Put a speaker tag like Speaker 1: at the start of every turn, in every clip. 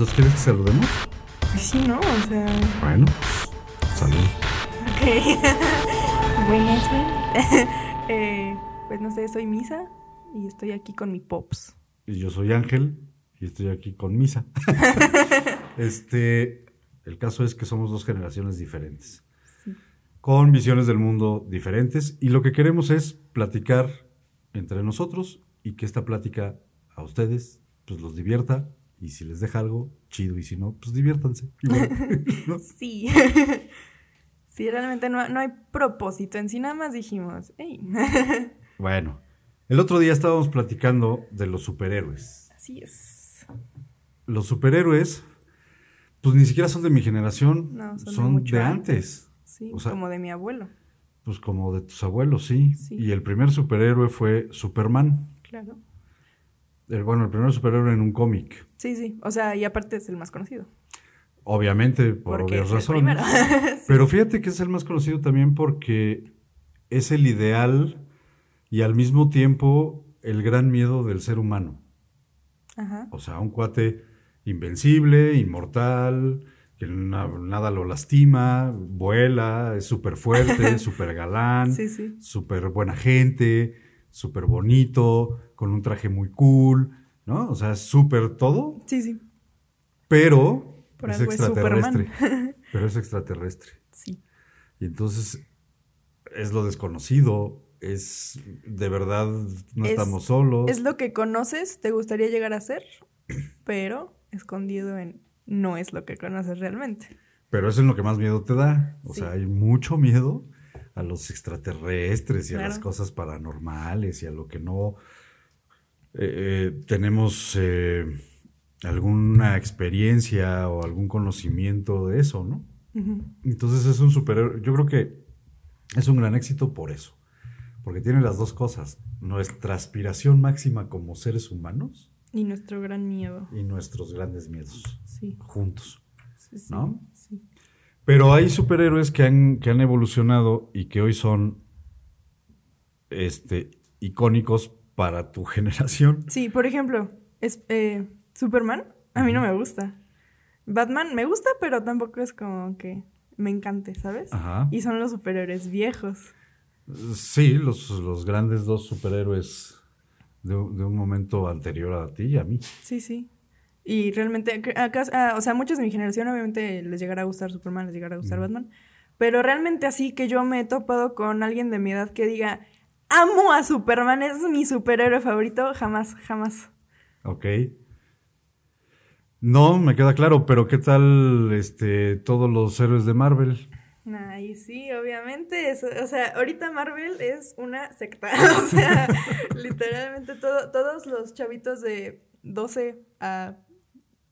Speaker 1: Entonces, ¿quieres que saludemos?
Speaker 2: Pues sí, ¿no? O sea...
Speaker 1: Bueno, salud.
Speaker 2: Ok. Buenas, buenas. eh, pues no sé, soy Misa y estoy aquí con mi Pops.
Speaker 1: Y yo soy Ángel y estoy aquí con Misa. este, el caso es que somos dos generaciones diferentes. Con visiones del mundo diferentes y lo que queremos es platicar entre nosotros y que esta plática a ustedes pues los divierta y si les deja algo, chido y si no, pues diviértanse. Igual, ¿no?
Speaker 2: Sí. sí, realmente no, no hay propósito en sí, nada más dijimos, hey.
Speaker 1: Bueno, el otro día estábamos platicando de los superhéroes.
Speaker 2: Así es.
Speaker 1: Los superhéroes, pues ni siquiera son de mi generación,
Speaker 2: No, son de
Speaker 1: son de,
Speaker 2: mucho
Speaker 1: antes.
Speaker 2: Sí,
Speaker 1: O sea-
Speaker 2: como de mi abuelo.
Speaker 1: Pues como de tus abuelos, sí.
Speaker 2: Sí.
Speaker 1: Y el primer superhéroe fue Superman.
Speaker 2: Claro.
Speaker 1: El, bueno, el primer superhéroe en un cómic.
Speaker 2: Sí, sí. O sea, y aparte es el más conocido.
Speaker 1: Obviamente, por
Speaker 2: Porque
Speaker 1: obvias razones.
Speaker 2: Sí.
Speaker 1: Pero fíjate que es el más conocido también porque es el ideal y al mismo tiempo el gran miedo del ser humano.
Speaker 2: Ajá.
Speaker 1: O sea, un cuate invencible, inmortal, que na- nada lo lastima, vuela, es súper fuerte, súper galán,
Speaker 2: Sí, sí.
Speaker 1: súper buena gente, súper bonito, con un traje muy cool, ¿no? O sea, súper todo,
Speaker 2: Sí, sí.
Speaker 1: pero
Speaker 2: Por
Speaker 1: es extraterrestre. Pero es extraterrestre.
Speaker 2: Sí.
Speaker 1: Y entonces es lo desconocido, es de verdad, no
Speaker 2: Es-
Speaker 1: estamos solos.
Speaker 2: Es lo que conoces, te gustaría llegar a ser, pero escondido en no es lo que conoces realmente.
Speaker 1: Pero eso es lo que más miedo te da. O
Speaker 2: Sí.
Speaker 1: sea, hay mucho miedo a los extraterrestres y a las cosas paranormales y a lo que no eh, eh, tenemos eh, alguna experiencia o algún conocimiento de eso, ¿no? Entonces es un superhéroe. Yo creo que es un gran éxito por eso. Porque tiene las dos cosas. Nuestra aspiración máxima como seres humanos
Speaker 2: Y nuestro gran miedo.
Speaker 1: y nuestros grandes miedos
Speaker 2: Sí.
Speaker 1: juntos.
Speaker 2: sí, sí,
Speaker 1: ¿No?
Speaker 2: Sí.
Speaker 1: Pero hay superhéroes que han, que han evolucionado y que hoy son este, icónicos para tu generación.
Speaker 2: Sí, por ejemplo, es, eh, Superman, a mí no me gusta. Batman me gusta, pero tampoco es como que me encante, ¿sabes?
Speaker 1: Ajá.
Speaker 2: Y son los superhéroes viejos.
Speaker 1: Sí, los, los grandes dos superhéroes de, un- de un momento anterior a ti y a mí.
Speaker 2: Sí, sí. Y realmente, acá, ah, o sea, muchos de mi generación obviamente les llegará a gustar Superman, les llegará a gustar Batman. Pero realmente así que yo me he topado con alguien de mi edad que diga, amo a Superman, es mi superhéroe favorito, jamás, jamás.
Speaker 1: Ok. No, me queda claro, pero ¿qué tal este, todos los héroes de Marvel?
Speaker 2: Ay, sí, obviamente. Eso, o sea, ahorita Marvel es una secta. O sea, literalmente todo- todos los chavitos de 12 a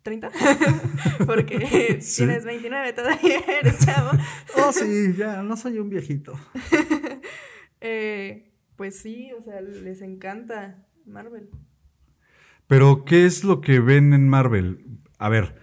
Speaker 2: 30, porque
Speaker 1: Sí.
Speaker 2: tienes 29, todavía eres chavo.
Speaker 1: Oh, sí, ya, no soy un viejito.
Speaker 2: Eh, pues sí, o sea, les encanta Marvel.
Speaker 1: Pero, ¿qué es lo que ven en Marvel? A ver,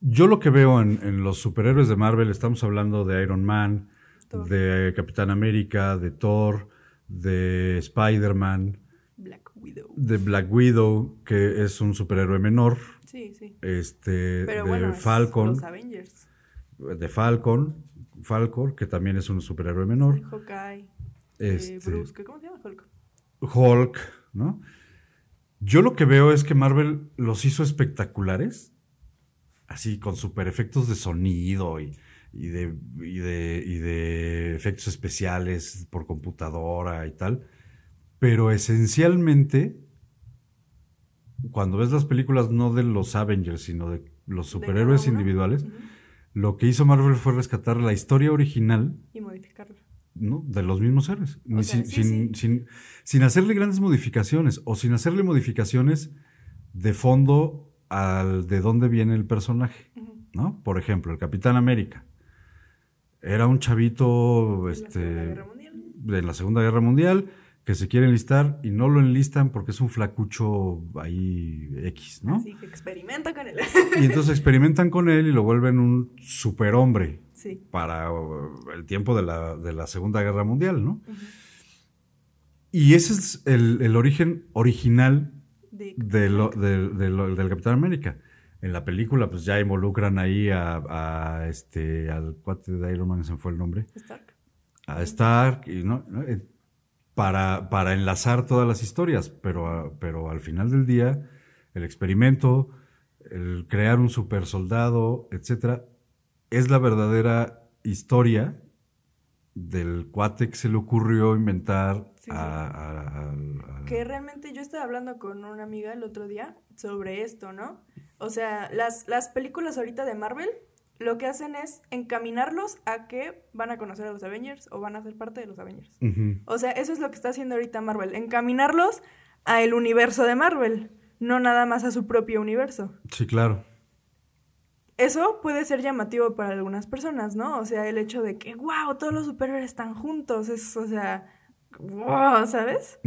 Speaker 1: yo lo que veo en, en los superhéroes de Marvel, estamos hablando de Iron Man,
Speaker 2: Thor.
Speaker 1: de Capitán América, de Thor, de Spider-Man,
Speaker 2: Black Widow.
Speaker 1: de Black Widow, que es un superhéroe menor,
Speaker 2: Sí, sí.
Speaker 1: este,
Speaker 2: Pero
Speaker 1: de
Speaker 2: bueno,
Speaker 1: Falcon,
Speaker 2: los Avengers.
Speaker 1: de Falcon, Falcon, que también es un superhéroe menor,
Speaker 2: Hawkeye.
Speaker 1: Este-
Speaker 2: Eh, Bruce, ¿qué- ¿cómo se llama? Hulk.
Speaker 1: Hulk, ¿no? Yo lo que veo es que Marvel los hizo espectaculares, así con super efectos de sonido y, y de, y, de, y de efectos especiales por computadora y tal, pero esencialmente, cuando ves las películas no de los Avengers, sino de los superhéroes individuales, lo que hizo Marvel fue rescatar la historia original
Speaker 2: Y modificarlo.
Speaker 1: ¿No? de los mismos héroes.
Speaker 2: O
Speaker 1: Ni
Speaker 2: sea,
Speaker 1: sin,
Speaker 2: sí,
Speaker 1: sin,
Speaker 2: sí.
Speaker 1: sin- sin hacerle grandes modificaciones o sin hacerle modificaciones de fondo al de dónde viene el personaje. ¿no? Por ejemplo, el Capitán América. Era un chavito este, de la Segunda Guerra Mundial que se quiere enlistar y no lo enlistan porque es un flacucho ahí X, ¿no?
Speaker 2: Así que experimenta con él.
Speaker 1: Y entonces experimentan con él y lo vuelven un superhombre
Speaker 2: sí.
Speaker 1: para uh, el tiempo de la, de la Segunda Guerra Mundial, ¿no? Y ese es el, el origen original
Speaker 2: De-
Speaker 1: de lo- lo- del Capitán América. En la película, pues ya involucran ahí a, a este, al cuate de Iron Man, se fue el nombre.
Speaker 2: Stark.
Speaker 1: A Stark, y no, no, eh, para, para enlazar todas las historias, pero, a- pero al final del día, el experimento, el crear un super soldado, etcétera, es la verdadera historia del cuate que se le ocurrió inventar
Speaker 2: Sí, sí.
Speaker 1: a, a- a- a-
Speaker 2: Que realmente yo estaba hablando con una amiga el otro día sobre esto, ¿no? O sea, las, las películas ahorita de Marvel lo que hacen es encaminarlos a que van a conocer a los Avengers o van a ser parte de los Avengers. O sea, eso es lo que está haciendo ahorita Marvel, encaminarlos a el universo de Marvel, no nada más a su propio universo.
Speaker 1: Sí, claro.
Speaker 2: Eso puede ser llamativo para algunas personas, ¿no? O sea, el hecho de que, wow, todos los superhéroes están juntos, es, o sea, wow, ¿sabes?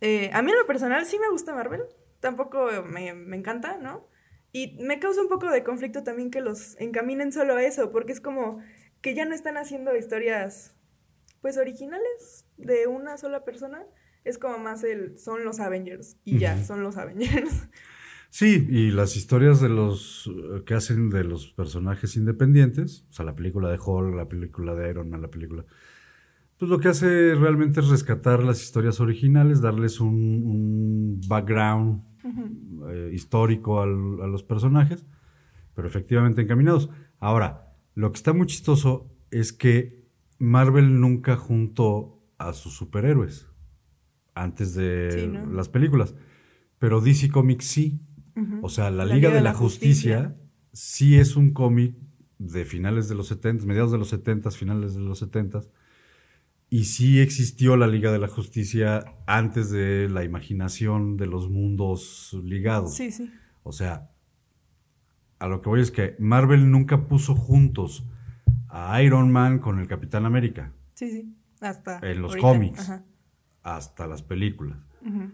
Speaker 2: Eh, a mí en lo personal sí me gusta Marvel, tampoco me, me encanta, ¿no? Y me causa un poco de conflicto también que los encaminen solo a eso, porque es como que ya no están haciendo historias, pues, originales de una sola persona. Es como más el, son los Avengers, y ya, son los Avengers.
Speaker 1: Sí, y las historias de los eh, que hacen de los personajes independientes, o sea, la película de Hulk, la película de Iron Man, la película, pues lo que hace realmente es rescatar las historias originales, darles un, un background eh, histórico al- a los personajes, pero efectivamente encaminados. Ahora, lo que está muy chistoso es que Marvel nunca juntó a sus superhéroes antes de
Speaker 2: Sí, ¿no?
Speaker 1: las películas, pero DC Comics sí. O sea, la, Liga, de la, Justicia, sí es un cómic de finales de los 70, mediados de los 70, finales de los 70. Y sí existió la Liga de la Justicia antes de la imaginación de los mundos ligados.
Speaker 2: Sí, sí.
Speaker 1: O sea, a lo que voy es que Marvel nunca puso juntos a Iron Man con el Capitán América
Speaker 2: Sí, sí. Hasta.
Speaker 1: En los
Speaker 2: ahorita.
Speaker 1: cómics.
Speaker 2: Ajá.
Speaker 1: hasta las películas.
Speaker 2: Ujú.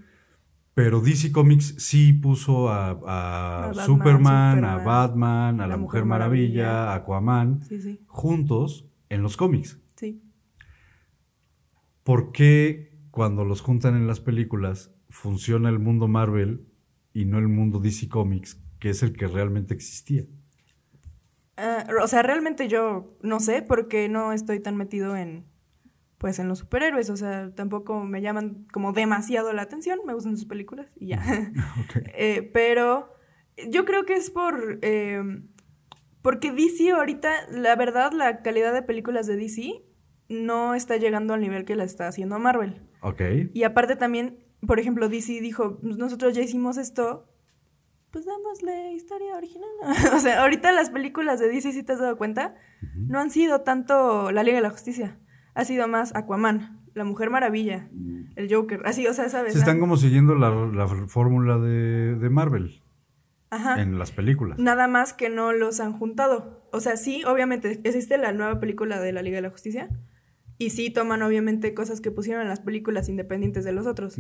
Speaker 1: Pero DC Comics sí puso a, a
Speaker 2: A Batman,
Speaker 1: Superman, a Batman, a
Speaker 2: a
Speaker 1: la Mujer
Speaker 2: Mujer
Speaker 1: Maravilla,
Speaker 2: Maravilla.
Speaker 1: a Aquaman,
Speaker 2: Sí, sí.
Speaker 1: juntos en los cómics.
Speaker 2: Sí.
Speaker 1: ¿Por qué cuando los juntan en las películas funciona el mundo Marvel y no el mundo DC Comics, que es el que realmente existía?
Speaker 2: Ah, o sea, realmente yo no sé porque no estoy tan metido en pues en los superhéroes, o sea, tampoco me llaman como demasiado la atención, me gustan sus películas y ya. Eh, pero yo creo que es por eh, porque DC ahorita, la verdad, la calidad de películas de DC no está llegando al nivel que la está haciendo Marvel.
Speaker 1: Ok.
Speaker 2: Y aparte también, por ejemplo, DC dijo, nosotros ya hicimos esto, pues démosle historia original. o sea, ahorita las películas de DC, si te has dado cuenta, no han sido tanto La Liga de la Justicia. Ha sido más Aquaman, La Mujer Maravilla, el Joker. Así, o sea, ¿sabes?
Speaker 1: Se están
Speaker 2: Ah,
Speaker 1: como siguiendo la, la fórmula de, de Marvel
Speaker 2: Ajá.
Speaker 1: en las películas.
Speaker 2: Nada más que no los han juntado. O sea, sí, obviamente existe la nueva película de la Liga de la Justicia. Y sí toman obviamente cosas que pusieron en las películas independientes de los otros.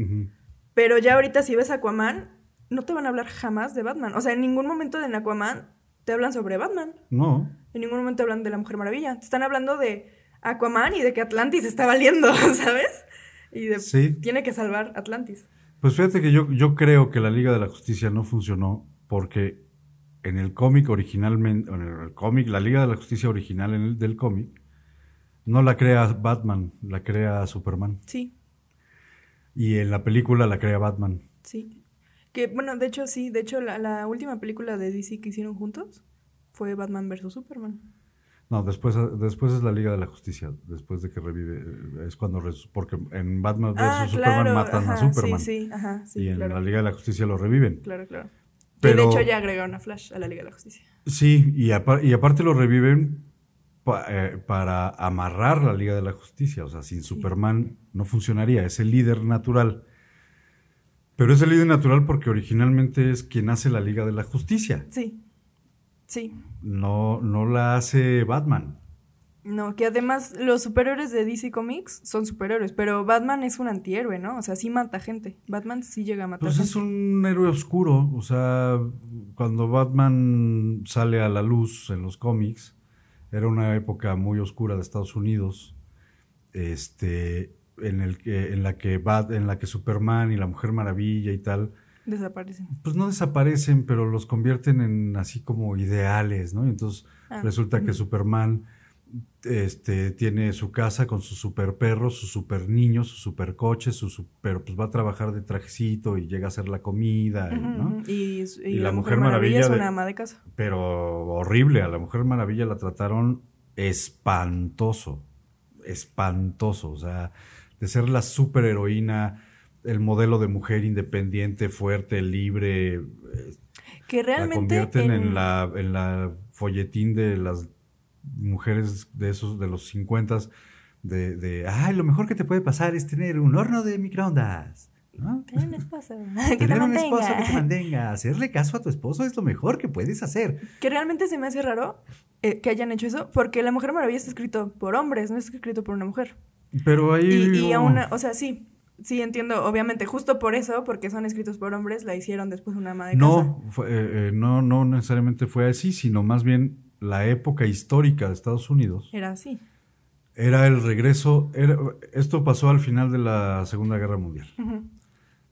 Speaker 2: Pero ya ahorita si ves Aquaman, no te van a hablar jamás de Batman. O sea, en ningún momento de Aquaman te hablan sobre Batman.
Speaker 1: No.
Speaker 2: En ningún momento hablan de la Mujer Maravilla. Te están hablando de Aquaman y de que Atlantis está valiendo, ¿sabes? Y de
Speaker 1: Sí.
Speaker 2: tiene que salvar Atlantis.
Speaker 1: Pues fíjate que yo, yo creo que la Liga de la Justicia no funcionó porque en el cómic originalmente, en el cómic, la Liga de la Justicia original en el- del cómic, no la crea Batman, la crea Superman.
Speaker 2: Sí,
Speaker 1: Y en la película la crea Batman.
Speaker 2: sí. Que bueno, de hecho sí, de hecho la, la última película de DC que hicieron juntos fue Batman vs. Superman.
Speaker 1: No, después, después es la Liga de la Justicia, después de que revive, es cuando, porque en Batman vs.
Speaker 2: Ah,
Speaker 1: Superman
Speaker 2: claro,
Speaker 1: matan a Superman.
Speaker 2: Sí, sí, ajá, sí,
Speaker 1: y en
Speaker 2: claro.
Speaker 1: la Liga de la Justicia lo reviven.
Speaker 2: Claro, claro.
Speaker 1: Pero-
Speaker 2: Que de hecho ya agregaron a Flash a la Liga de la Justicia.
Speaker 1: Sí, y, apar- y aparte lo reviven pa- eh, para amarrar la Liga de la Justicia. O sea, sin Superman no funcionaría. Es el líder natural. Pero es el líder natural porque originalmente es quien hace la Liga de la Justicia.
Speaker 2: Sí. Sí.
Speaker 1: No, no la hace Batman.
Speaker 2: No, que además los superhéroes de DC Comics son superhéroes, pero Batman es un antihéroe, ¿no? O sea, sí mata gente. Batman sí llega a matar
Speaker 1: Pues
Speaker 2: gente.
Speaker 1: es un héroe oscuro. O sea, cuando Batman sale a la luz en los cómics, era una época muy oscura de Estados Unidos. Este. En, el que, en, la que Bat- en la que Superman y la Mujer Maravilla y tal
Speaker 2: Desaparecen.
Speaker 1: Pues no desaparecen, pero los convierten en así como ideales, ¿no? Y entonces
Speaker 2: Ah,
Speaker 1: resulta que. Superman este, tiene su casa con su super perro, su super niño, su super coche, su super, pues va a trabajar de trajecito y llega a hacer la comida, ¿no?
Speaker 2: Y, es- y
Speaker 1: Y
Speaker 2: la, Mujer
Speaker 1: Mujer
Speaker 2: Maravilla, es
Speaker 1: de-
Speaker 2: una ama de casa.
Speaker 1: Pero horrible, a la Mujer Maravilla la trataron espantoso, espantoso, o sea, de ser la superheroína, el modelo de mujer independiente, fuerte, libre, eh,
Speaker 2: Que
Speaker 1: la
Speaker 2: realmente.
Speaker 1: convierten en,
Speaker 2: en-
Speaker 1: la, en la folletín de las mujeres de esos de los 50 de, de ay, lo mejor que te puede pasar es tener un horno de microondas. ¿no?
Speaker 2: Tener un esposo que te
Speaker 1: Tener un esposo que te
Speaker 2: mantenga.
Speaker 1: hacerle caso a tu esposo es lo mejor que puedes hacer.
Speaker 2: Que realmente se me hace raro eh, que hayan hecho eso, porque La Mujer Maravilla está escrito por hombres, no está escrito por una mujer.
Speaker 1: Pero ahí
Speaker 2: Y, y aún, o sea, sí, sí entiendo, obviamente, justo por eso, porque son escritos por hombres, la hicieron después una ama de casa.
Speaker 1: no, fue- eh, eh, no, no necesariamente fue así, sino más bien la época histórica de Estados Unidos
Speaker 2: Era así.
Speaker 1: era el regreso. era- esto pasó al final de la Segunda Guerra Mundial.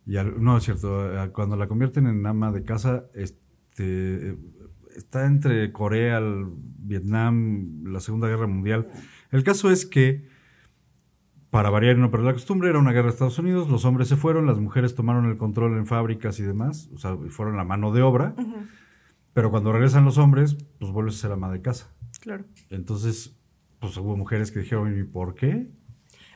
Speaker 1: Y al- no, es cierto, eh, cuando la convierten en ama de casa, este, eh, está entre Corea, el Vietnam, la Segunda Guerra Mundial. El caso es que, para variar y no perder la costumbre, era una guerra de Estados Unidos, los hombres se fueron, las mujeres tomaron el control en fábricas y demás, o sea, fueron la mano de obra, pero cuando regresan los hombres, pues vuelves a ser ama de casa.
Speaker 2: Claro.
Speaker 1: Entonces, pues hubo mujeres que dijeron, ¿y por qué?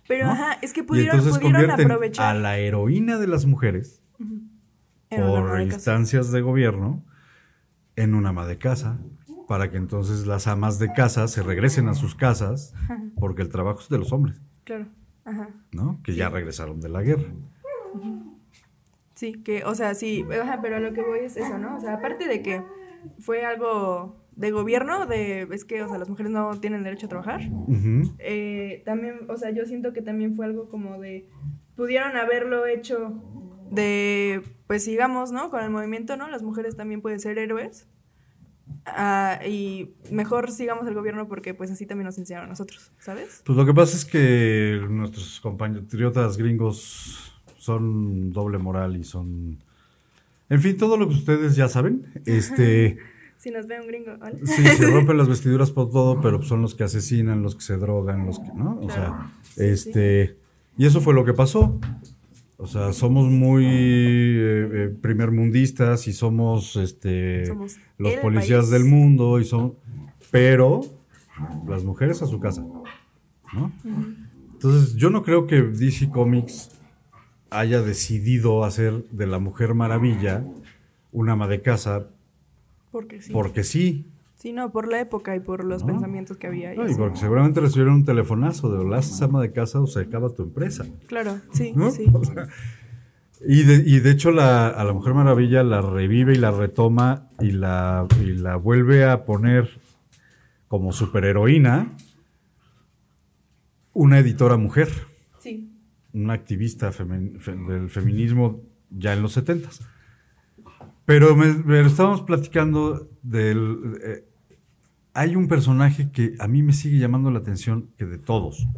Speaker 2: Pero,
Speaker 1: ¿No?
Speaker 2: ajá, es que
Speaker 1: y
Speaker 2: pudieron,
Speaker 1: entonces
Speaker 2: pudieron aprovechar.
Speaker 1: a la heroína de las mujeres por
Speaker 2: de casa.
Speaker 1: instancias de gobierno en una ama de casa para que entonces las amas de casa se regresen a sus casas porque el trabajo es de los hombres,
Speaker 2: Claro. Ajá.
Speaker 1: ¿no? Que ya regresaron de la guerra.
Speaker 2: Sí, que, o sea, sí, pero a lo que voy es eso, ¿no? O sea, aparte de que fue algo de gobierno, de, es que, o sea, las mujeres no tienen derecho a trabajar, eh, también, o sea, yo siento que también fue algo como de, pudieron haberlo hecho de, pues sigamos, ¿no? Con el movimiento, ¿no? Las mujeres también pueden ser héroes. Ah, y mejor sigamos el gobierno porque pues así también nos enseñaron a nosotros, ¿sabes?
Speaker 1: Pues lo que pasa es que nuestros compatriotas gringos son doble moral y son... En fin, todo lo que ustedes ya saben. Este...
Speaker 2: Si nos ve un gringo, ¿vale?
Speaker 1: Sí, se rompen las vestiduras por todo, pero son los que asesinan, los que se drogan, los que, ¿no? O
Speaker 2: Claro.
Speaker 1: sea, este, y eso fue lo que pasó. O sea, somos muy eh, eh, primermundistas y somos, este,
Speaker 2: Somos
Speaker 1: los policías
Speaker 2: país.
Speaker 1: del mundo y son, pero las mujeres a su casa, ¿no? Entonces, yo no creo que DC Comics haya decidido hacer de la Mujer Maravilla una ama de casa
Speaker 2: Porque sí.
Speaker 1: porque sí,
Speaker 2: Sí, no, por la época y por los
Speaker 1: ¿No?
Speaker 2: pensamientos que había. y
Speaker 1: No, y
Speaker 2: así.
Speaker 1: porque seguramente recibieron un telefonazo de o la ama de casa o se acaba tu empresa.
Speaker 2: Claro, sí,
Speaker 1: ¿no?
Speaker 2: sí.
Speaker 1: O sea, y, de, y de hecho la, a la Mujer Maravilla la revive y la retoma y la, y la vuelve a poner como superheroína una editora mujer,
Speaker 2: Sí.
Speaker 1: una activista femen- fe- del feminismo ya en los setentas. Pero me, me estábamos platicando del... hay un personaje que a mí me sigue llamando la atención que de todos,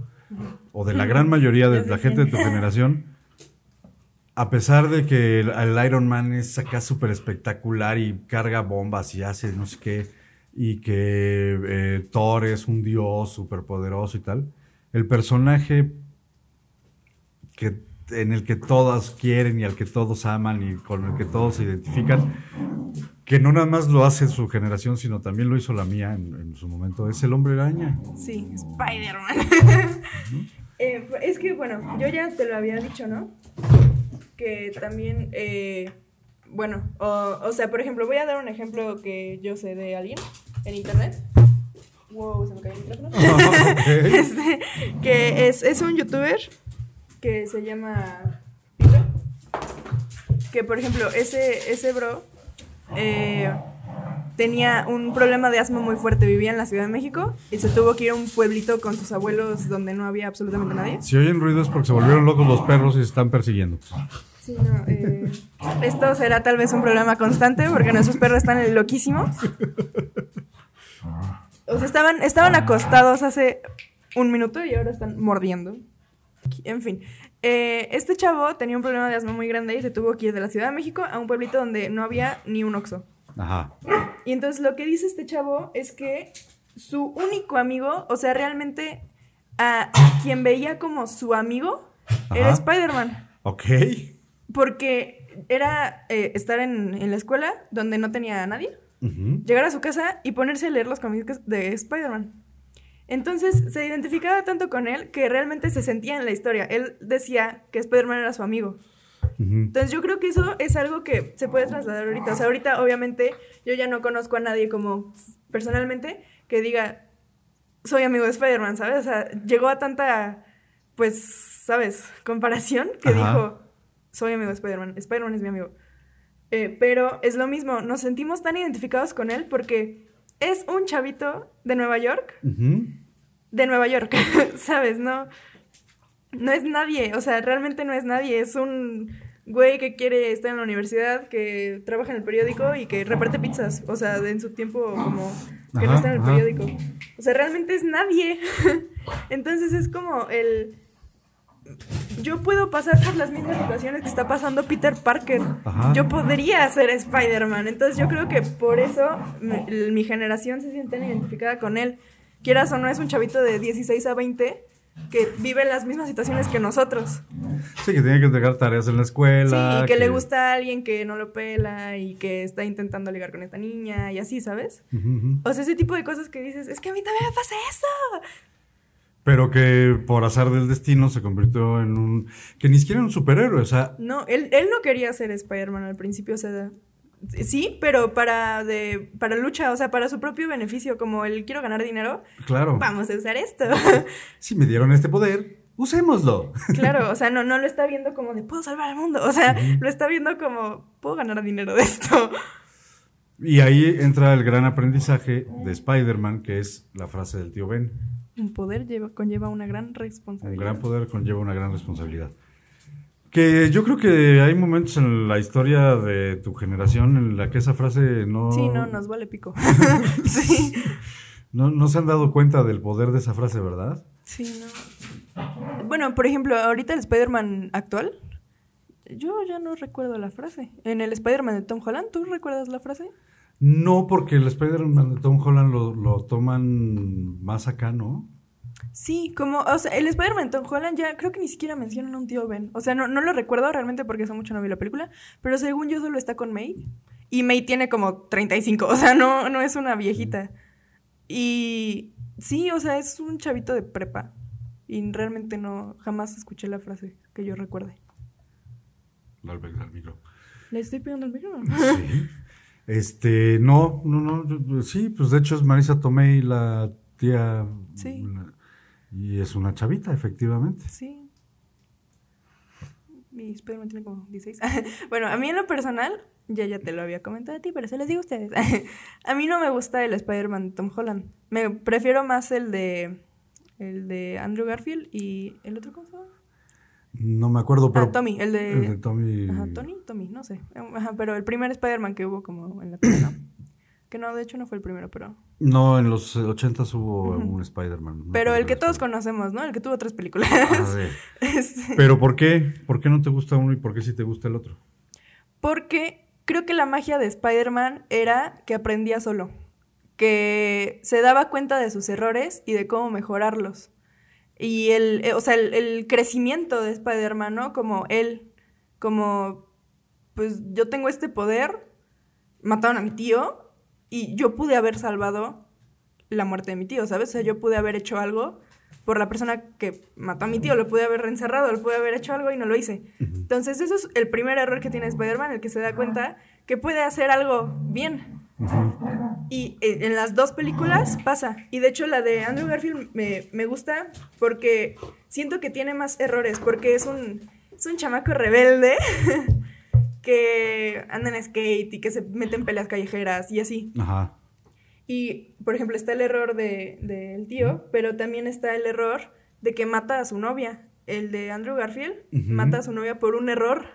Speaker 1: o de la gran mayoría de la gente de tu generación, a pesar de que el, el Iron Man es acá súper espectacular y carga bombas y hace no sé qué, y que eh, Thor es un dios súper poderoso y tal, el personaje que, en el que todas quieren y al que todos aman y con el que todos se identifican, que no nada más lo hace su generación, sino también lo hizo la mía en, en su momento, es el hombre araña.
Speaker 2: Sí, Spider-Man. Eh, es que, bueno, yo ya te lo había dicho, ¿no? Que también, eh, bueno, o, o sea, por ejemplo, voy a dar un ejemplo que yo sé de alguien en internet. Wow, se me cayó el micrófono. Este, que es, es un youtuber que se llama Pito. Que por ejemplo, ese, ese bro eh, tenía un problema de asma muy fuerte, vivía en la Ciudad de México y se tuvo que ir a un pueblito con sus abuelos donde no había absolutamente nadie.
Speaker 1: Si oyen ruidos porque se volvieron locos los perros y se están persiguiendo.
Speaker 2: Sí, no, eh, esto será tal vez un problema constante porque nuestros perros están loquísimos. O sea, estaban, estaban acostados hace un minuto y ahora están mordiendo. En fin, eh, este chavo tenía un problema de asma muy grande y se tuvo que ir de la Ciudad de México a un pueblito donde no había ni un oxo.
Speaker 1: Ajá.
Speaker 2: Y entonces lo que dice este chavo es que su único amigo, o sea, realmente a quien veía como su amigo, era. Spider-Man.
Speaker 1: Ok.
Speaker 2: Porque era eh, estar en, en la escuela donde no tenía a nadie, llegar a su casa y ponerse a leer los cómics de Spider-Man. Entonces se identificaba tanto con él que realmente se sentía en la historia. Él decía que Spider-Man era su amigo. Entonces yo creo que eso es algo que se puede trasladar ahorita. O sea, ahorita obviamente yo ya no conozco a nadie como personalmente que diga, soy amigo de Spider-Man, ¿sabes? O sea, llegó a tanta, pues, ¿sabes? Comparación que
Speaker 1: Ajá.
Speaker 2: dijo, soy amigo de Spider-Man, Spider-Man es mi amigo. Eh, pero es lo mismo, nos sentimos tan identificados con él porque es un chavito de Nueva York de Nueva York, ¿sabes? No, no es nadie, o sea, realmente no es nadie, es un güey que quiere estar en la universidad, que trabaja en el periódico y que reparte pizzas, o sea, en su tiempo como que no está en el
Speaker 1: ajá.
Speaker 2: periódico. O sea, realmente es nadie. Entonces es como el... Yo puedo pasar por las mismas situaciones que está pasando Peter Parker.
Speaker 1: Ajá.
Speaker 2: Yo podría ser Spider-Man. Entonces yo creo que por eso mi, mi generación se siente identificada con él. Quieras o no, es un chavito de 16 a 20 que vive las mismas situaciones que nosotros.
Speaker 1: Sí, que tiene que entregar tareas en la escuela.
Speaker 2: Sí, y que, le gusta a alguien que no lo pela y que está intentando ligar con esta niña y así, ¿sabes? O sea, ese tipo de cosas que dices, es que a mí también me pasa eso.
Speaker 1: Pero que por azar del destino se convirtió en un. que ni siquiera un superhéroe. O sea,
Speaker 2: No, él, él no quería ser Spider-Man al principio, o sea, sí, pero para, de, para lucha, o sea, para su propio beneficio, como él quiero ganar dinero,
Speaker 1: claro.
Speaker 2: vamos a usar esto.
Speaker 1: Si me dieron este poder, usémoslo.
Speaker 2: claro, o sea, no, no lo está viendo como de puedo salvar al mundo, o sea, lo está viendo como puedo ganar dinero de esto.
Speaker 1: Y ahí entra el gran aprendizaje de Spider-Man, que es la frase del tío Ben.
Speaker 2: Un poder lleva, conlleva una gran
Speaker 1: Un
Speaker 2: responsabilidad.
Speaker 1: gran poder conlleva una gran responsabilidad. Que yo creo que hay momentos en la historia de tu generación en la que esa frase no,
Speaker 2: Sí, no, nos vale pico. sí,
Speaker 1: no, no se han dado cuenta del poder de esa frase, ¿verdad?
Speaker 2: sí, no. Bueno, por ejemplo, ahorita el Spider-Man actual, yo ya no recuerdo la frase. En el Spider-Man de Tom Holland, ¿tú recuerdas la frase?
Speaker 1: No, porque el Spider-Man de Tom Holland lo, lo toman más acá, ¿no?
Speaker 2: Sí, como, o sea, el Spider-Man de Tom Holland ya creo que ni siquiera mencionan a un tío Ben. O sea, no, no lo recuerdo realmente porque hace mucho no vi la película, pero según yo solo está con May. Y May tiene como 35, o sea, no, no es una viejita. Y sí, o sea, es un chavito de prepa. Y realmente no, jamás escuché la frase que yo recuerde.
Speaker 1: Al pegar al micro.
Speaker 2: ¿Le estoy pegando el micro?
Speaker 1: Sí. Este, no, no, no, yo- sí, pues de hecho es Marisa Tomei, la tía.
Speaker 2: Sí.
Speaker 1: la- y es una chavita, efectivamente.
Speaker 2: Sí. Mi Spider-Man tiene como 16. bueno, a mí en lo personal, ya ya te lo había comentado a ti, pero se les digo a ustedes. a mí no me gusta el Spider-Man de Tom Holland. Me prefiero más el de el de Andrew Garfield y el otro cómo se llama?
Speaker 1: No me acuerdo, pero.
Speaker 2: ah, Tommy, el de,
Speaker 1: El de Tommy.
Speaker 2: Ajá, Tony, Tommy, no sé. Ajá, pero el primer Spider-Man que hubo como en la película. que no, de hecho no fue el primero, pero
Speaker 1: No, en los 80 hubo un Spider-Man.
Speaker 2: pero el que todos conocemos, ¿no? El que tuvo tres películas.
Speaker 1: Sí.
Speaker 2: Este,
Speaker 1: Pero ¿por qué? ¿Por qué no te gusta uno y por qué sí te gusta el otro?
Speaker 2: Porque creo que la magia de Spider-Man era que aprendía solo, que se daba cuenta de sus errores y de cómo mejorarlos. Y el, eh, o sea, el, el crecimiento de Spider-Man, ¿no? Como él, como, pues yo tengo este poder, mataron a mi tío y yo pude haber salvado la muerte de mi tío, ¿sabes? O sea, yo pude haber hecho algo por la persona que mató a mi tío, lo pude haber encerrado, lo pude haber hecho algo y no lo hice. Entonces, eso es el primer error que tiene Spider-Man, el que se da cuenta que puede hacer algo bien. Y eh, en las dos películas pasa. Y de hecho, la de Andrew Garfield me, me gusta porque siento que tiene más errores, porque es un, es un chamaco rebelde que anda en skate y que se mete en peleas callejeras y así.
Speaker 1: Ajá.
Speaker 2: Y, por ejemplo, está el error del de, del tío, pero también está el error de que mata a su novia. El de Andrew Garfield mata a su novia por un error.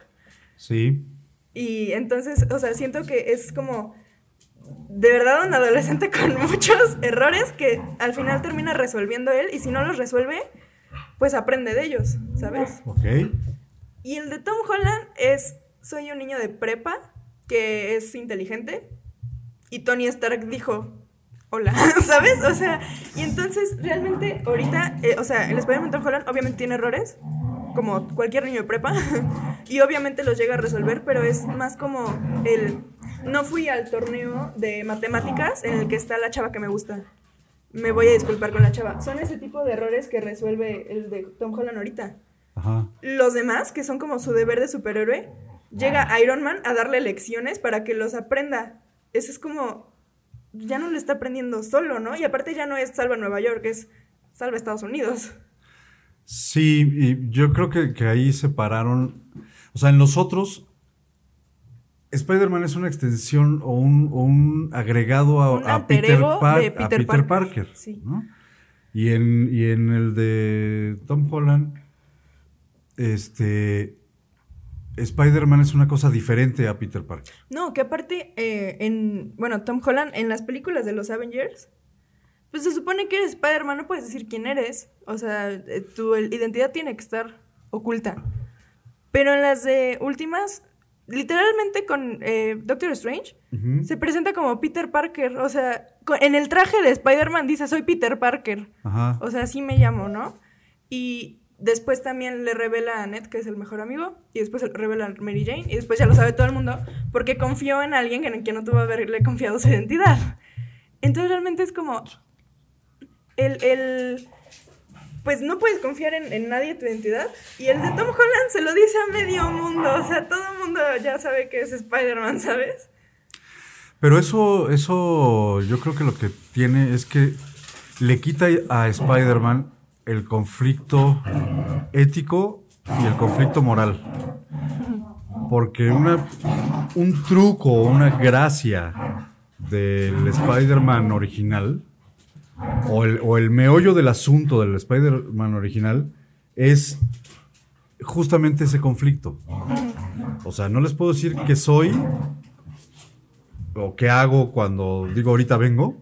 Speaker 1: Sí.
Speaker 2: Y entonces, o sea, siento que es como de verdad un adolescente con muchos errores que al final termina resolviendo él y si no los resuelve, pues aprende de ellos, ¿sabes?
Speaker 1: Ok.
Speaker 2: Y el de Tom Holland es, soy un niño de prepa que es inteligente y Tony Stark dijo, hola, ¿sabes? O sea, y entonces realmente ahorita, eh, o sea, el Spider-Man Tom Holland obviamente tiene errores, como cualquier niño de prepa, y obviamente los llega a resolver, pero es más como el, no fui al torneo de matemáticas en el que está la chava que me gusta. Me voy a disculpar con la chava. Son ese tipo de errores que resuelve el de Tom Holland ahorita.
Speaker 1: Ajá.
Speaker 2: Los demás, que son como su deber de superhéroe, llega Iron Man a darle lecciones para que los aprenda. Eso es como, ya no lo está aprendiendo solo, ¿no? Y aparte ya no es salva Nueva York, es salva Estados Unidos.
Speaker 1: Sí, y yo creo que, que ahí separaron. O sea, en los otros, Spider-Man es una extensión o un, o un agregado a,
Speaker 2: Un
Speaker 1: a Peter, Par-
Speaker 2: de
Speaker 1: a
Speaker 2: Peter
Speaker 1: Peter
Speaker 2: Parker,
Speaker 1: Parker.
Speaker 2: sí.
Speaker 1: ¿no? Y, en, y en el de Tom Holland, este. Spider-Man es una cosa diferente a Peter Parker.
Speaker 2: No, que aparte, eh, en, bueno, Tom Holland, en las películas de los Avengers, pues se supone que eres Spider-Man, no puedes decir quién eres. O sea, eh, tu el- identidad tiene que estar oculta. Pero en las de últimas, literalmente con eh, Doctor Strange, se presenta como Peter Parker. O sea, en el traje de Spider-Man dice, soy Peter Parker.
Speaker 1: Ajá.
Speaker 2: O sea, así me llamo, ¿no? Y después también le revela a Ned, que es el mejor amigo, y después le revela a Mary Jane, y después ya lo sabe todo el mundo, porque confió en alguien en quien no tuvo haberle confiado su identidad. Entonces realmente es como... El... el pues no puedes confiar en, en nadie tu identidad. Y el de Tom Holland se lo dice a medio mundo. O sea, todo el mundo ya sabe que es Spider-Man, ¿sabes?
Speaker 1: Pero eso, eso yo creo que lo que tiene es que le quita a Spider-Man el conflicto ético y el conflicto moral. Porque una, un truco, una gracia del Spider-Man original, o el, o el meollo del asunto del Spider-Man original, es justamente ese conflicto. O sea, no les puedo decir que soy o qué hago cuando digo ahorita vengo,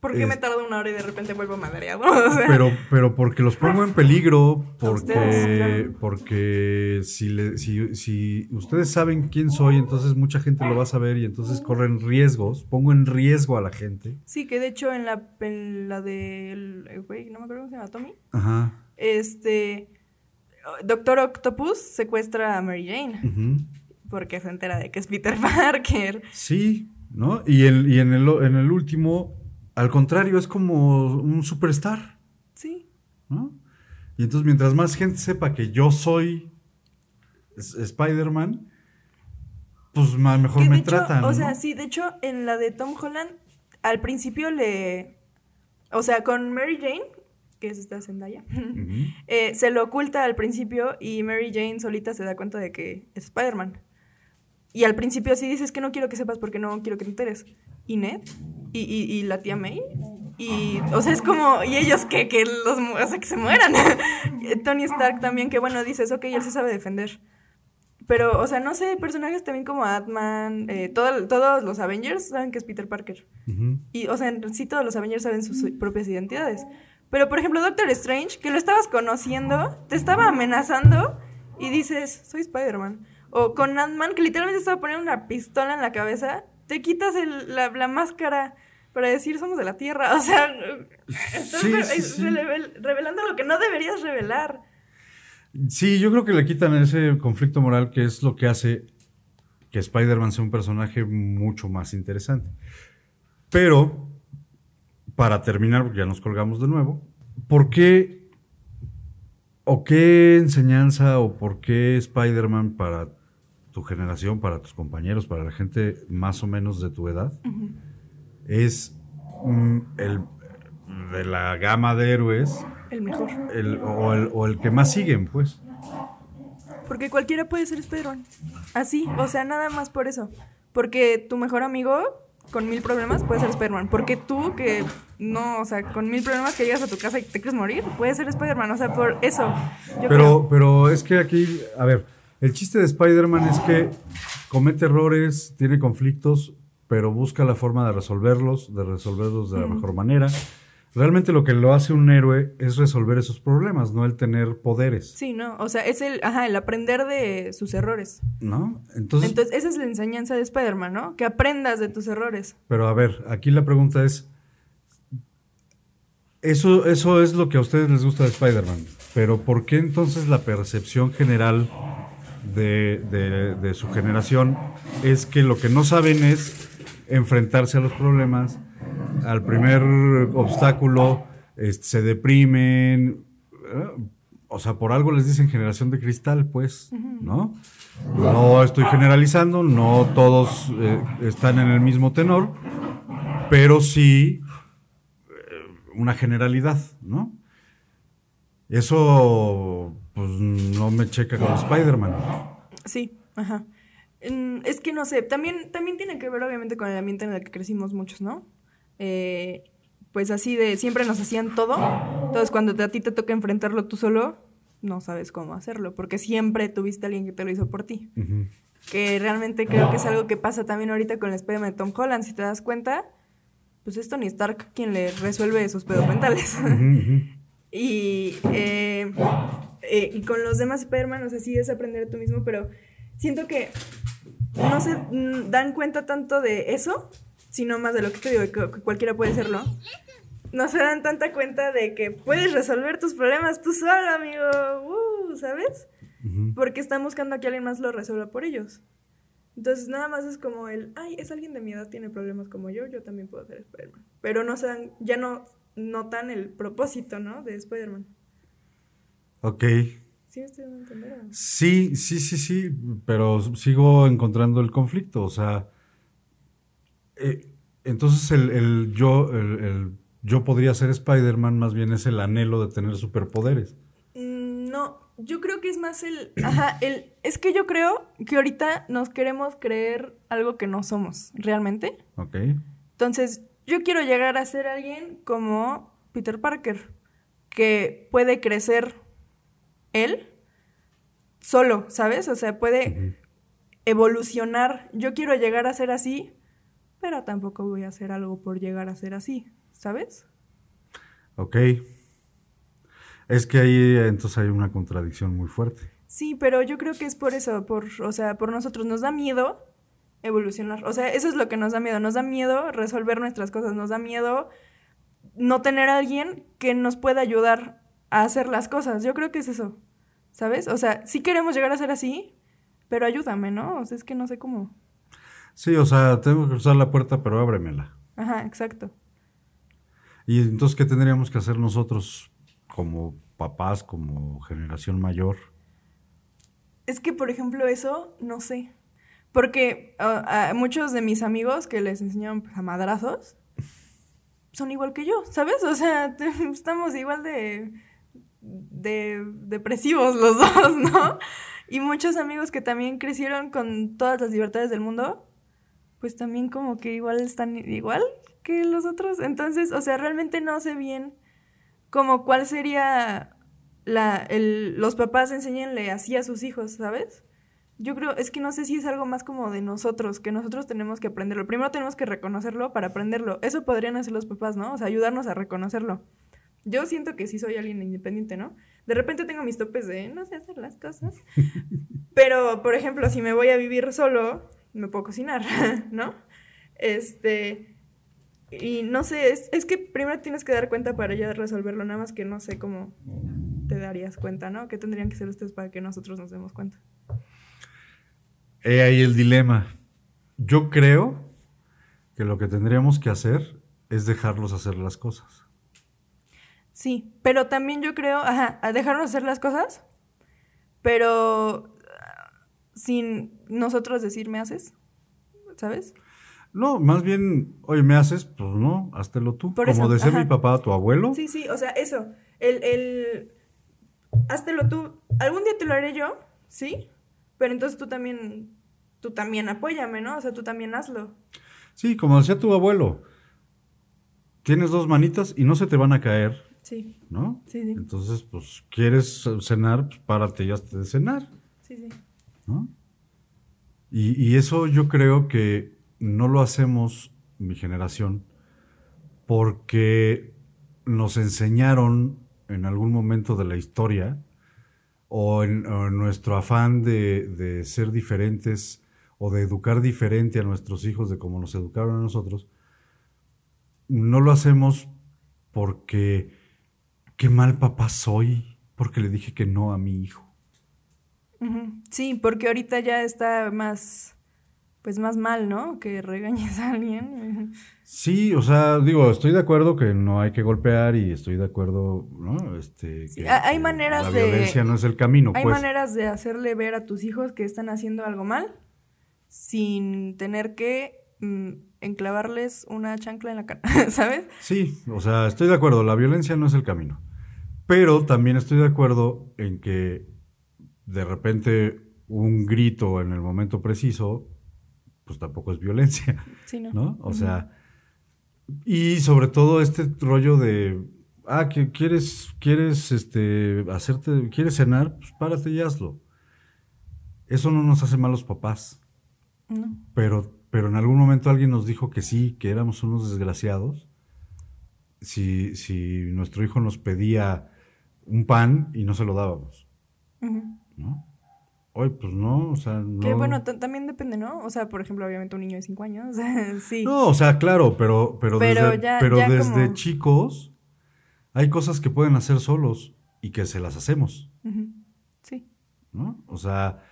Speaker 2: ¿Por qué
Speaker 1: Es-
Speaker 2: me tardo una hora y de repente vuelvo madreado? O sea,
Speaker 1: pero, pero porque los pongo en peligro, porque,
Speaker 2: ustedes, claro.
Speaker 1: porque si, le- si, si ustedes saben quién soy, entonces mucha gente lo va a saber y entonces corren riesgos, pongo en riesgo a la gente.
Speaker 2: Sí, que de hecho en la, en la del. eh, Güey, no me acuerdo cómo se llama, Tommy.
Speaker 1: Ajá.
Speaker 2: Este. Doctor Octopus secuestra a Mary Jane porque se entera de que es Peter Parker.
Speaker 1: Sí, ¿no? Y, el, y en, el, en el último, al contrario, es como un superstar,
Speaker 2: Sí.
Speaker 1: ¿no? Y entonces mientras más gente sepa que yo soy Spider-Man, pues ma- mejor
Speaker 2: Que
Speaker 1: me
Speaker 2: hecho,
Speaker 1: tratan.
Speaker 2: O
Speaker 1: ¿no?
Speaker 2: sea, sí, de hecho, en la de Tom Holland, al principio le. O sea, con Mary Jane, que es esta Zendaya, eh, se lo oculta al principio y Mary Jane solita se da cuenta de que es Spider-Man. Y al principio sí dices que no quiero que sepas porque no quiero que te enteres. ¿Y Ned? ¿Y, y, y la tía May? Y, o sea, es como, ¿y ellos qué? Que los, o sea, que se mueran. Tony Stark también, que bueno, dices, ok, él se sabe defender. Pero, o sea, no sé, personajes también como Ant-Man, eh, todo- todos los Avengers saben que es Peter Parker.
Speaker 1: Ujú.
Speaker 2: Y, o sea, en sí todos los Avengers saben sus propias identidades. Pero, por ejemplo, Doctor Strange, que lo estabas conociendo, te estaba amenazando y dices, soy Spider-Man. O con Ant-Man, que literalmente estaba poniendo una pistola en la cabeza, te quitas el- la, la máscara para decir somos de la Tierra. O sea, estás
Speaker 1: Sí,
Speaker 2: re-
Speaker 1: sí, sí.
Speaker 2: revel- revelando lo que no deberías revelar.
Speaker 1: Sí, yo creo que le quitan ese conflicto moral que es lo que hace que Spider-Man sea un personaje mucho más interesante. Pero, para terminar, porque ya nos colgamos de nuevo, ¿por qué o qué enseñanza o por qué Spider-Man para tu generación, para tus compañeros, para la gente más o menos de tu edad, es mm, el de la gama de héroes
Speaker 2: El mejor.
Speaker 1: el- o, el, o el que más siguen, pues.
Speaker 2: Porque cualquiera puede ser Spider-Man. Así, o sea, nada más por eso. Porque tu mejor amigo con mil problemas puede ser Spider-Man. Porque tú que no, o sea, con mil problemas que llegas a tu casa y te quieres morir, puede ser Spider-Man. O sea, por eso. Yo creo.
Speaker 1: Pero, pero es que aquí, a ver, el chiste de Spider-Man es que comete errores, tiene conflictos, pero busca la forma de resolverlos, de resolverlos de la mejor manera. Realmente lo que lo hace un héroe es resolver esos problemas, no el tener poderes.
Speaker 2: Sí, ¿no? O sea, es el, ajá, el aprender de sus errores.
Speaker 1: ¿No? Entonces,
Speaker 2: Entonces, esa es la enseñanza de Spider-Man, ¿no? Que aprendas de tus errores.
Speaker 1: pero a ver, aquí la pregunta es, eso, eso es lo que a ustedes les gusta de Spider-Man, pero ¿por qué entonces la percepción general de, su generación es que lo que no saben es enfrentarse a los problemas, al primer obstáculo este, se deprimen, eh, o sea, por algo les dicen generación de cristal, pues, ¿no? No estoy generalizando, no todos eh, están en el mismo tenor, pero sí eh, una generalidad, ¿no? Eso, pues, no me checa con Spider-Man.
Speaker 2: Sí, ajá. Es que no sé, también, también tiene que ver obviamente con el ambiente en el que crecimos muchos, ¿no? Eh, pues así de siempre nos hacían todo, entonces cuando te- a ti te toca enfrentarlo tú solo, no sabes cómo hacerlo, porque siempre tuviste a alguien que te lo hizo por ti. Que realmente creo que es algo que pasa también ahorita con el Spider-Man de Tom Holland, si te das cuenta, pues es Tony Stark quien le resuelve sus pedos mentales. Y, eh, eh, y con los demás Spider-Man, o sea, sí es aprender tú mismo, pero siento que no se mm, dan cuenta tanto de eso, sino más de lo que te digo, que, cualquiera puede hacerlo. No se dan tanta cuenta de que puedes resolver tus problemas tú solo, amigo. Uh, ¿Sabes? Porque están buscando a que alguien más lo resuelva por ellos. Entonces nada más es como el, ay, es alguien de mi edad, tiene problemas como yo, yo también puedo ser Spider-Man. Pero no se dan, ya no notan el propósito, ¿no? De Spider-Man.
Speaker 1: Ok.
Speaker 2: Sí, estoy.
Speaker 1: Sí, sí, sí, sí, pero sigo encontrando el conflicto, o sea, eh, entonces el, el yo, el, el yo podría ser Spider-Man más bien es el anhelo de tener superpoderes.
Speaker 2: Mm, No, yo creo que es más el, ajá, el, es que yo creo que ahorita nos queremos creer algo que no somos, realmente.
Speaker 1: ¿Ok?
Speaker 2: Entonces, yo quiero llegar a ser alguien como Peter Parker, que puede crecer él solo, ¿sabes? O sea, puede evolucionar. Yo quiero llegar a ser así, pero tampoco voy a hacer algo por llegar a ser así, ¿sabes?
Speaker 1: Ok. Es que ahí entonces hay una contradicción muy fuerte.
Speaker 2: Sí, pero yo creo que es por eso, por, o sea, por nosotros nos da miedo evolucionar. O sea, eso es lo que nos da miedo. Nos da miedo resolver nuestras cosas, nos da miedo no tener a alguien que nos pueda ayudar a hacer las cosas. Yo creo que es eso, ¿sabes? O sea, sí queremos llegar a ser así, pero ayúdame, ¿no? O sea, es que no sé cómo.
Speaker 1: Sí, o sea, tengo que cruzar la puerta, pero ábremela.
Speaker 2: Ajá, exacto.
Speaker 1: Y entonces, ¿qué tendríamos que hacer nosotros como papás, como generación mayor?
Speaker 2: Es que, por ejemplo, eso, no sé. Porque ah, a muchos de mis amigos que les enseñaron pues, a madrazos son igual que yo, ¿sabes? O sea, estamos igual de, de depresivos los dos, ¿no? Y muchos amigos que también crecieron con todas las libertades del mundo, pues también como que igual están igual que los otros. Entonces, o sea, realmente no sé bien como cuál sería la, el, los papás enséñenle así a sus hijos, ¿sabes? Yo creo, es que no sé si es algo más como de nosotros, que nosotros tenemos que aprenderlo. Primero tenemos que reconocerlo para aprenderlo. Eso podrían hacer los papás, ¿no? O sea, ayudarnos a reconocerlo. Yo siento que sí soy alguien independiente, ¿no? De repente tengo mis topes de no sé hacer las cosas. Pero, por ejemplo, si me voy a vivir solo, me puedo cocinar, ¿no? Este. Y no sé, es, es que primero tienes que dar cuenta para ya resolverlo, nada más que no sé cómo te darías cuenta, ¿no? ¿Qué tendrían que ser ustedes para que nosotros nos demos cuenta?
Speaker 1: He ahí el dilema. Yo creo que lo que tendríamos que hacer es dejarlos hacer las cosas.
Speaker 2: Sí, pero también yo creo, ajá, a dejarnos hacer las cosas, pero ah, sin nosotros decir me haces, ¿sabes?
Speaker 1: No, más bien, oye, ¿me haces? Pues no, háztelo tú.
Speaker 2: Por
Speaker 1: Como
Speaker 2: eso,
Speaker 1: decía
Speaker 2: ajá.
Speaker 1: mi papá, tu abuelo.
Speaker 2: Sí, sí, o sea, eso, el, el, háztelo tú, algún día te lo haré yo, ¿sí? Pero entonces tú también, tú también apóyame, ¿no? O sea, tú también hazlo.
Speaker 1: Sí, como decía tu abuelo. Tienes dos manitas y no se te van a caer,
Speaker 2: Sí,
Speaker 1: ¿no?
Speaker 2: sí, sí,
Speaker 1: Entonces, pues, ¿quieres cenar? Pues párate y hazte de cenar,
Speaker 2: sí, sí.
Speaker 1: ¿no? Y, y eso yo creo que no lo hacemos, mi generación, porque nos enseñaron en algún momento de la historia o en, o en nuestro afán de, de ser diferentes o de educar diferente a nuestros hijos de como nos educaron a nosotros, no lo hacemos porque qué mal papá soy, porque le dije que no a mi hijo.
Speaker 2: Sí, porque ahorita ya está más, pues más mal, ¿no? Que regañes a alguien.
Speaker 1: Sí, o sea, digo, estoy de acuerdo que no hay que golpear y estoy de acuerdo, ¿no? Este,
Speaker 2: Sí,
Speaker 1: que-
Speaker 2: ha- hay
Speaker 1: que
Speaker 2: maneras
Speaker 1: la
Speaker 2: de-
Speaker 1: violencia no es el camino,
Speaker 2: Hay
Speaker 1: pues.
Speaker 2: maneras de hacerle ver a tus hijos que están haciendo algo mal sin tener que mm, enclavarles una chancla en la cara, ¿sabes?
Speaker 1: Sí, o sea, estoy de acuerdo, la violencia no es el camino. Pero también estoy de acuerdo en que de repente un grito en el momento preciso, pues tampoco es violencia,
Speaker 2: Sí, ¿no?
Speaker 1: ¿no? O sea, y sobre todo este rollo de, ah, que quieres, quieres, este, hacerte, quieres cenar, pues párate y hazlo. Eso no nos hace malos papás.
Speaker 2: No.
Speaker 1: Pero, pero en algún momento alguien nos dijo que sí, que éramos unos desgraciados. Si, si nuestro hijo nos pedía un pan y no se lo dábamos. ¿no? Hoy, pues no, o sea, no.
Speaker 2: Que bueno, ta- también depende, ¿no? O sea, por ejemplo, obviamente un niño de 5 años, sí.
Speaker 1: No, o sea, claro, pero, pero,
Speaker 2: Pero
Speaker 1: desde,
Speaker 2: ya-
Speaker 1: pero
Speaker 2: ya
Speaker 1: desde
Speaker 2: como-
Speaker 1: chicos hay cosas que pueden hacer solos y que se las hacemos.
Speaker 2: Sí.
Speaker 1: ¿no? O sea,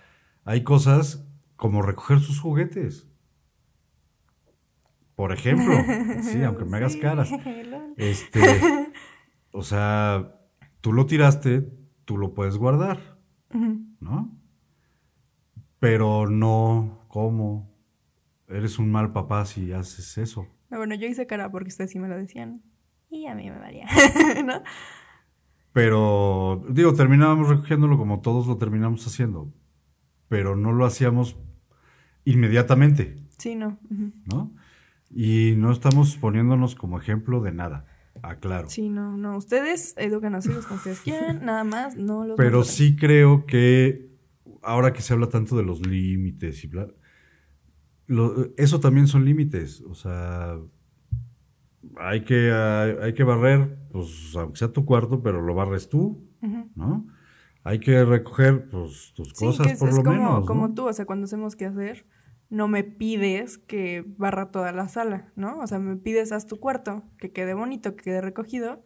Speaker 1: hay cosas como recoger sus juguetes. Por ejemplo, sí, aunque me hagas
Speaker 2: Sí,
Speaker 1: caras. Este, o sea, tú lo tiraste, tú lo puedes guardar. ¿no? Pero no, ¿cómo? Eres un mal papá si haces eso.
Speaker 2: No, bueno, yo hice cara porque ustedes sí me lo decían. Y a mí me valía, ¿no?
Speaker 1: Pero, digo, terminábamos recogiéndolo como todos lo terminamos haciendo. Pero no lo hacíamos inmediatamente,
Speaker 2: Sí, no.
Speaker 1: ¿no? Y no estamos poniéndonos como ejemplo de nada, aclaro.
Speaker 2: Sí, no, no. Ustedes educan a sus hijos como ustedes quieran, nada más, no los
Speaker 1: Pero sí creo que ahora que se habla tanto de los límites y bla, lo- eso también son límites. O sea, hay que, hay, hay que barrer, pues aunque sea tu cuarto, pero lo barres tú. ¿no? Hay que recoger, pues, tus
Speaker 2: Sí,
Speaker 1: cosas
Speaker 2: que es,
Speaker 1: por
Speaker 2: es
Speaker 1: lo
Speaker 2: como,
Speaker 1: menos. ¿no?
Speaker 2: como tú, o sea, cuando hacemos que hacer, no me pides que barra toda la sala, ¿no? O sea, me pides haz tu cuarto, que quede bonito, que quede recogido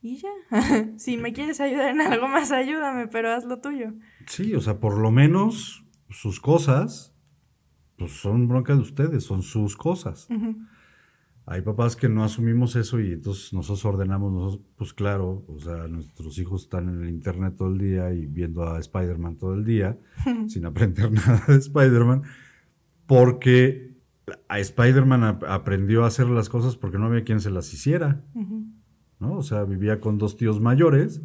Speaker 2: y ya. si me quieres ayudar en algo más, ayúdame, pero haz lo tuyo.
Speaker 1: Sí, o sea, por lo menos sus cosas, pues son bronca de ustedes, son sus cosas. Hay papás que no asumimos eso y entonces nosotros ordenamos, nosotros, pues claro, o sea, nuestros hijos están en el internet todo el día y viendo a Spider-Man todo el día, sin aprender nada de Spider-Man, porque a Spider-Man ap- aprendió a hacer las cosas porque no había quien se las hiciera. ¿no? O sea, vivía con dos tíos mayores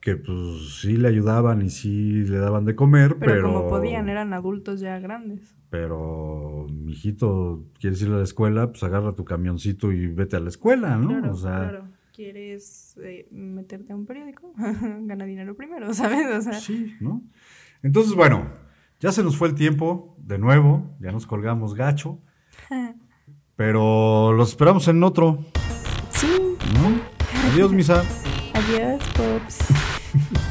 Speaker 1: que pues sí le ayudaban y sí le daban de comer,
Speaker 2: Pero,
Speaker 1: pero...
Speaker 2: como podían, eran adultos ya grandes.
Speaker 1: Pero, mijito, ¿quieres ir a la escuela? Pues agarra tu camioncito y vete a la escuela, ¿no?
Speaker 2: Claro,
Speaker 1: o sea,
Speaker 2: claro. ¿Quieres eh, meterte a un periódico? Gana dinero primero, ¿sabes? O sea,
Speaker 1: sí, ¿no? Entonces, bueno, ya se nos fue el tiempo, de nuevo, ya nos colgamos gacho, pero los esperamos en otro,
Speaker 2: sí.
Speaker 1: ¿no? Adiós, misa.
Speaker 2: Adiós, Pops.